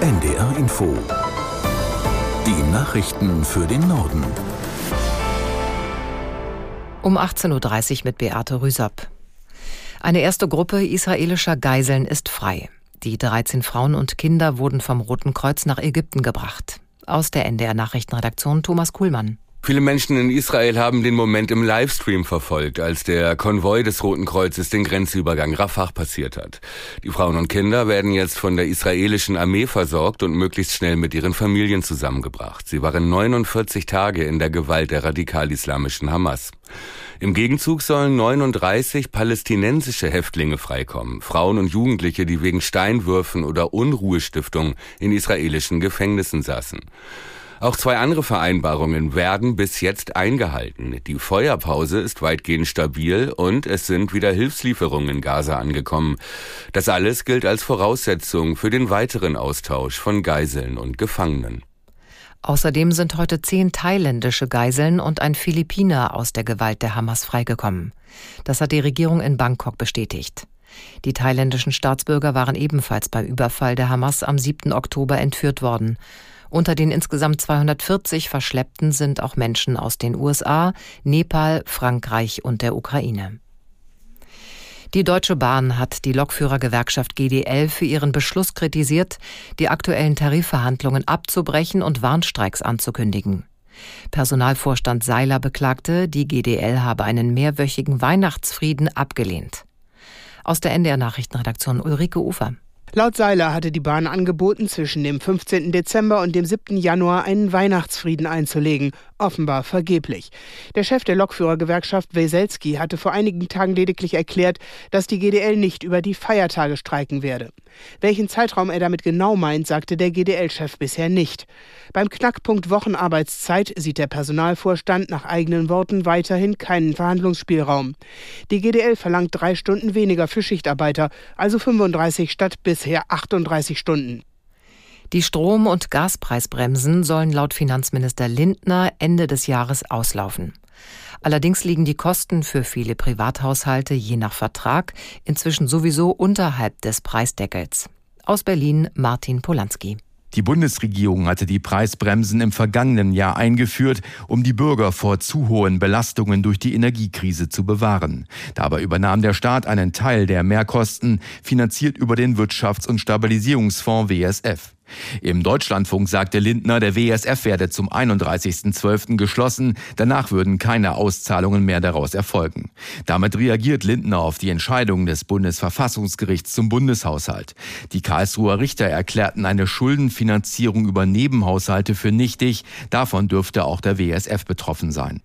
NDR Info. Die Nachrichten für den Norden. Um 18.30 Uhr mit Beate Rüsop. Eine erste Gruppe israelischer Geiseln ist frei. Die 13 Frauen und Kinder wurden vom Roten Kreuz nach Ägypten gebracht. Aus der NDR Nachrichtenredaktion Thomas Kuhlmann. Viele Menschen in Israel haben den Moment im Livestream verfolgt, als der Konvoi des Roten Kreuzes den Grenzübergang Rafah passiert hat. Die Frauen und Kinder werden jetzt von der israelischen Armee versorgt und möglichst schnell mit ihren Familien zusammengebracht. Sie waren 49 Tage in der Gewalt der radikal-islamischen Hamas. Im Gegenzug sollen 39 palästinensische Häftlinge freikommen, Frauen und Jugendliche, die wegen Steinwürfen oder Unruhestiftung in israelischen Gefängnissen saßen. Auch zwei andere Vereinbarungen werden bis jetzt eingehalten. Die Feuerpause ist weitgehend stabil und es sind wieder Hilfslieferungen in Gaza angekommen. Das alles gilt als Voraussetzung für den weiteren Austausch von Geiseln und Gefangenen. Außerdem sind heute zehn thailändische Geiseln und ein Philippiner aus der Gewalt der Hamas freigekommen. Das hat die Regierung in Bangkok bestätigt. Die thailändischen Staatsbürger waren ebenfalls beim Überfall der Hamas am 7. Oktober entführt worden. Unter den insgesamt 240 Verschleppten sind auch Menschen aus den USA, Nepal, Frankreich und der Ukraine. Die Deutsche Bahn hat die Lokführergewerkschaft GDL für ihren Beschluss kritisiert, die aktuellen Tarifverhandlungen abzubrechen und Warnstreiks anzukündigen. Personalvorstand Seiler beklagte, die GDL habe einen mehrwöchigen Weihnachtsfrieden abgelehnt. Aus der NDR Nachrichtenredaktion Ulrike Ufer. Laut Seiler hatte die Bahn angeboten, zwischen dem 15. Dezember und dem 7. Januar einen Weihnachtsfrieden einzulegen, offenbar vergeblich. Der Chef der Lokführergewerkschaft Weselski hatte vor einigen Tagen lediglich erklärt, dass die GDL nicht über die Feiertage streiken werde. Welchen Zeitraum er damit genau meint, sagte der GDL-Chef bisher nicht. Beim Knackpunkt Wochenarbeitszeit sieht der Personalvorstand nach eigenen Worten weiterhin keinen Verhandlungsspielraum. Die GDL verlangt drei Stunden weniger für Schichtarbeiter, also 35 statt bisher 38 Stunden. Die Strom- und Gaspreisbremsen sollen laut Finanzminister Lindner Ende des Jahres auslaufen. Allerdings liegen die Kosten für viele Privathaushalte je nach Vertrag inzwischen sowieso unterhalb des Preisdeckels. Aus Berlin Martin Polanski. Die Bundesregierung hatte die Preisbremsen im vergangenen Jahr eingeführt, um die Bürger vor zu hohen Belastungen durch die Energiekrise zu bewahren. Dabei übernahm der Staat einen Teil der Mehrkosten, finanziert über den Wirtschafts- und Stabilisierungsfonds WSF. Im Deutschlandfunk sagte Lindner, der WSF werde zum 31.12. geschlossen, danach würden keine Auszahlungen mehr daraus erfolgen. Damit reagiert Lindner auf die Entscheidung des Bundesverfassungsgerichts zum Bundeshaushalt. Die Karlsruher Richter erklärten eine Schuldenfinanzierung über Nebenhaushalte für nichtig, davon dürfte auch der WSF betroffen sein.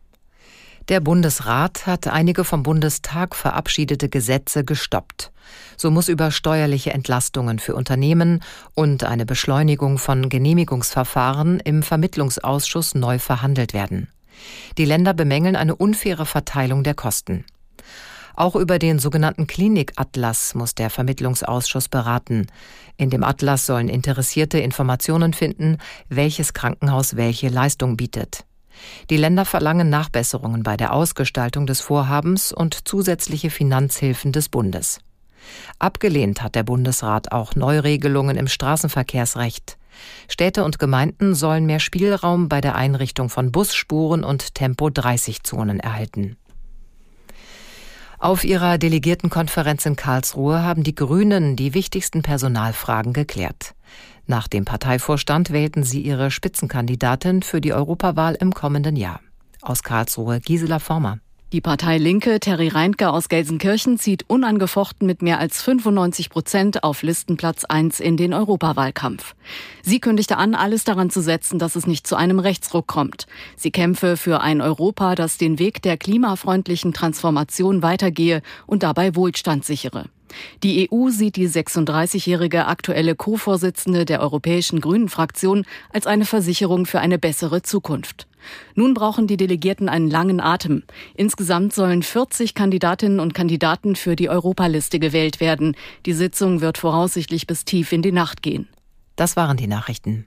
Der Bundesrat hat einige vom Bundestag verabschiedete Gesetze gestoppt. So muss über steuerliche Entlastungen für Unternehmen und eine Beschleunigung von Genehmigungsverfahren im Vermittlungsausschuss neu verhandelt werden. Die Länder bemängeln eine unfaire Verteilung der Kosten. Auch über den sogenannten Klinikatlas muss der Vermittlungsausschuss beraten. In dem Atlas sollen Interessierte Informationen finden, welches Krankenhaus welche Leistung bietet. Die Länder verlangen Nachbesserungen bei der Ausgestaltung des Vorhabens und zusätzliche Finanzhilfen des Bundes. Abgelehnt hat der Bundesrat auch Neuregelungen im Straßenverkehrsrecht. Städte und Gemeinden sollen mehr Spielraum bei der Einrichtung von Busspuren und Tempo-30-Zonen erhalten. Auf ihrer Delegiertenkonferenz in Karlsruhe haben die Grünen die wichtigsten Personalfragen geklärt. Nach dem Parteivorstand wählten sie ihre Spitzenkandidatin für die Europawahl im kommenden Jahr. Aus Karlsruhe Gisela Former. Die Partei Linke Terry Reintke aus Gelsenkirchen zieht unangefochten mit mehr als 95 Prozent auf Listenplatz 1 in den Europawahlkampf. Sie kündigte an, alles daran zu setzen, dass es nicht zu einem Rechtsruck kommt. Sie kämpfe für ein Europa, das den Weg der klimafreundlichen Transformation weitergehe und dabei Wohlstand sichere. Die EU sieht die 36-jährige aktuelle Co-Vorsitzende der Europäischen Grünen Fraktion als eine Versicherung für eine bessere Zukunft. Nun brauchen die Delegierten einen langen Atem. Insgesamt sollen 40 Kandidatinnen und Kandidaten für die Europaliste gewählt werden. Die Sitzung wird voraussichtlich bis tief in die Nacht gehen. Das waren die Nachrichten.